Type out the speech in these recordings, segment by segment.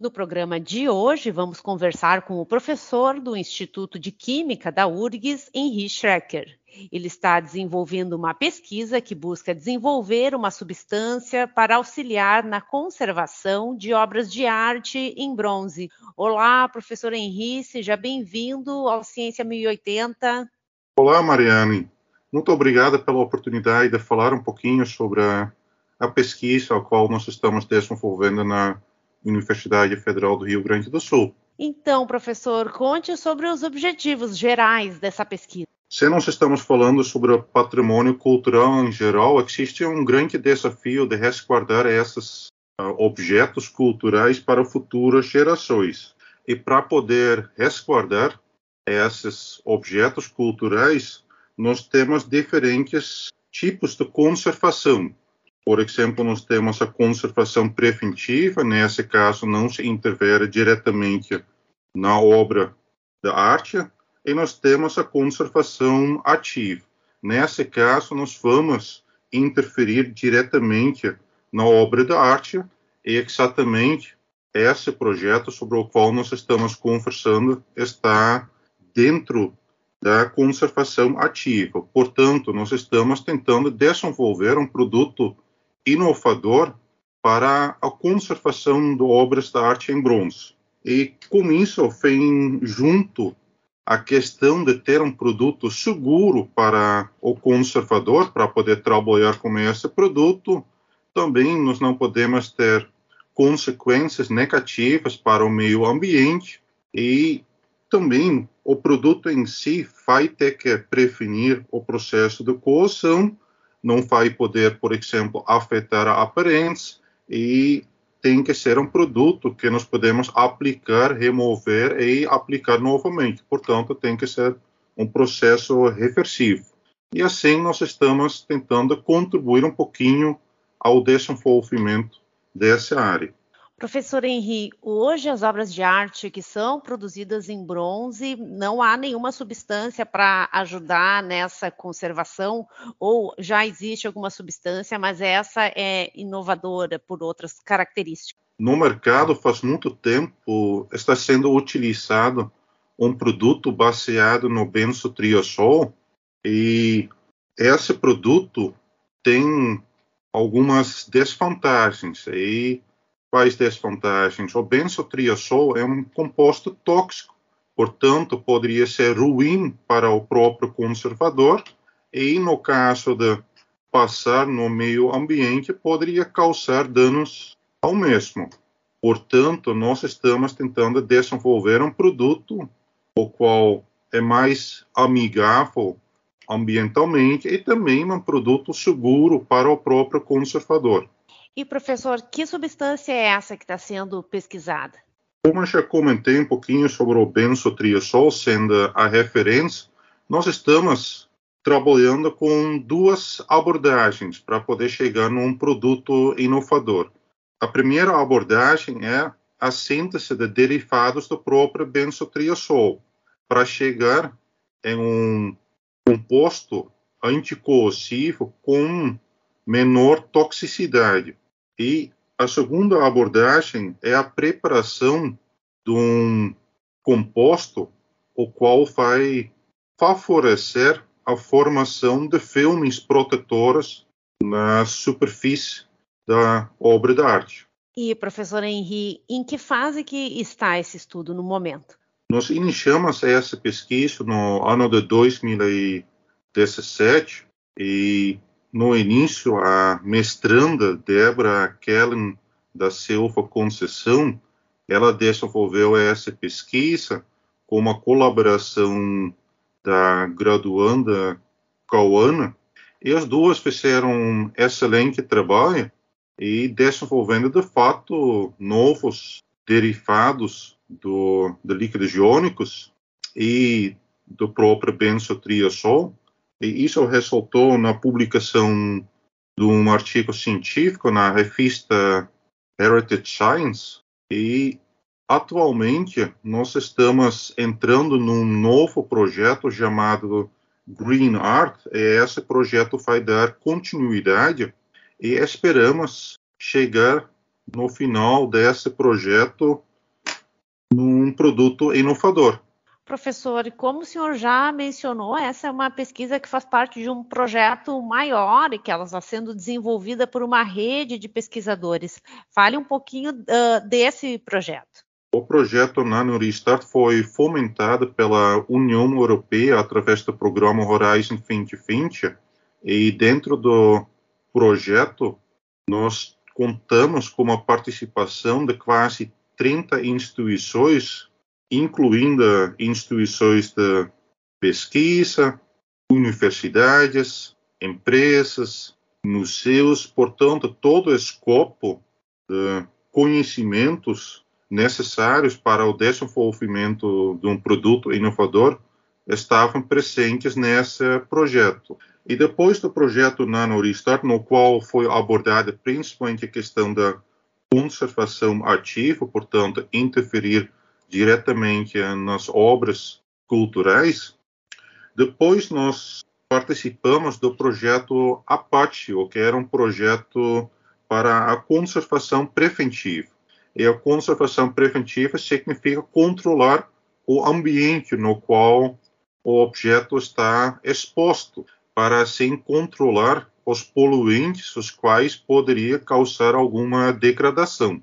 no programa de hoje, vamos conversar com o professor do Instituto de Química da URGS, Henri Schrecker. Ele está desenvolvendo uma pesquisa que busca desenvolver uma substância para auxiliar na conservação de obras de arte em bronze. Olá, professor Henri, seja bem-vindo ao Ciência 1080. Olá, Mariane. Muito obrigada pela oportunidade de falar um pouquinho sobre a, a pesquisa a qual nós estamos desenvolvendo na Universidade Federal do Rio Grande do Sul. Então, professor, conte sobre os objetivos gerais dessa pesquisa. Se nós estamos falando sobre o patrimônio cultural em geral, existe um grande desafio de resguardar esses uh, objetos culturais para futuras gerações. E para poder resguardar esses objetos culturais, nós temos diferentes tipos de conservação. Por exemplo, nós temos a conservação preventiva, nesse caso não se interfere diretamente na obra da arte, e nós temos a conservação ativa. Nesse caso, nós vamos interferir diretamente na obra da arte, e exatamente esse projeto sobre o qual nós estamos conversando está dentro da conservação ativa. Portanto, nós estamos tentando desenvolver um produto inovador para a conservação de obras da arte em bronze. E com isso vem junto a questão de ter um produto seguro para o conservador, para poder trabalhar com esse produto. Também nós não podemos ter consequências negativas para o meio ambiente e também o produto em si vai ter que prevenir o processo de corrosão não vai poder, por exemplo, afetar a aparência e tem que ser um produto que nós podemos aplicar, remover e aplicar novamente. Portanto, tem que ser um processo reversivo. E assim nós estamos tentando contribuir um pouquinho ao desenvolvimento dessa área. Professor Henri, hoje as obras de arte que são produzidas em bronze, não há nenhuma substância para ajudar nessa conservação, ou já existe alguma substância, mas essa é inovadora por outras características? No mercado, faz muito tempo, está sendo utilizado um produto baseado no benzotriazol, e esse produto tem algumas desvantagens. E Quais desvantagens? O benzotriazol é um composto tóxico, portanto, poderia ser ruim para o próprio conservador e, no caso de passar no meio ambiente, poderia causar danos ao mesmo. Portanto, nós estamos tentando desenvolver um produto o qual é mais amigável ambientalmente e também um produto seguro para o próprio conservador. E, professor, que substância é essa que está sendo pesquisada? Como eu já comentei um pouquinho sobre o benzotriazol sendo a referência, nós estamos trabalhando com duas abordagens para poder chegar num produto inovador. A primeira abordagem é a síntese de derivados do próprio benzotriazol, para chegar em um composto anticorrosivo com menor toxicidade. E a segunda abordagem é a preparação de um composto o qual vai favorecer a formação de filmes protetores na superfície da obra de arte. E, professor Henri, em que fase que está esse estudo no momento? Nós iniciamos essa pesquisa no ano de 2017 e no início, a mestranda Débora Kellen da Silva Conceição, ela desenvolveu essa pesquisa com uma colaboração da graduanda Cauana, e as duas fizeram um excelente trabalho e desenvolvendo, de fato, novos derivados do, de líquidos iônicos e do próprio benzotriazol. E isso resultou na publicação de um artigo científico na revista Heritage Science. E atualmente nós estamos entrando num novo projeto chamado Green Art. E esse projeto vai dar continuidade e esperamos chegar no final desse projeto num produto inovador. Professor, e como o senhor já mencionou, essa é uma pesquisa que faz parte de um projeto maior e que ela está sendo desenvolvida por uma rede de pesquisadores. Fale um pouquinho uh, desse projeto. O projeto Nano Restart foi fomentado pela União Europeia através do programa Horizon 2020 e dentro do projeto nós contamos com a participação de quase 30 instituições incluindo instituições de pesquisa, universidades, empresas, museus, portanto, todo o escopo de conhecimentos necessários para o desenvolvimento de um produto inovador estavam presentes nesse projeto. E depois do projeto Nano Restart, no qual foi abordada principalmente a questão da conservação ativa, portanto, interferir diretamente nas obras culturais. Depois nós participamos do projeto Apatio, que era um projeto para a conservação preventiva. E a conservação preventiva significa controlar o ambiente no qual o objeto está exposto, para assim controlar os poluentes, os quais poderia causar alguma degradação.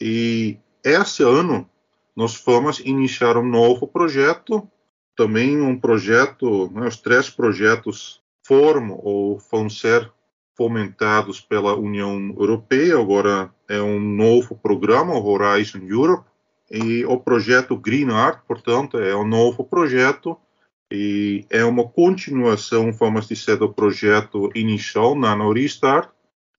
E esse ano nós fomos iniciar um novo projeto, também um projeto, né, os três projetos foram ou vão ser fomentados pela União Europeia, agora é um novo programa, o Horizon Europe, e o projeto Green Art, portanto, é um novo projeto e é uma continuação, vamos dizer, do projeto inicial na Restart,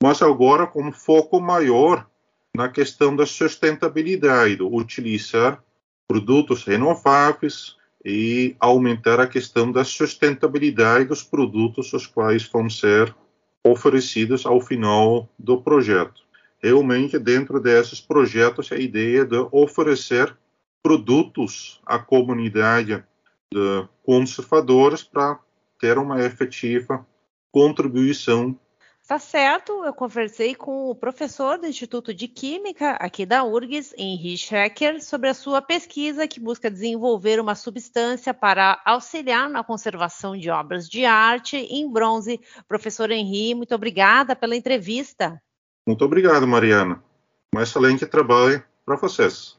mas agora com foco maior na questão da sustentabilidade, utilizar produtos renováveis e aumentar a questão da sustentabilidade dos produtos os quais vão ser oferecidos ao final do projeto. Realmente, dentro desses projetos, a ideia de oferecer produtos à comunidade de conservadores para ter uma efetiva contribuição Tá certo, eu conversei com o professor do Instituto de Química aqui da URGS, Henri Schrecker, sobre a sua pesquisa que busca desenvolver uma substância para auxiliar na conservação de obras de arte em bronze. Professor Henri, muito obrigada pela entrevista. Muito obrigado, Mariana. Um excelente trabalho para vocês.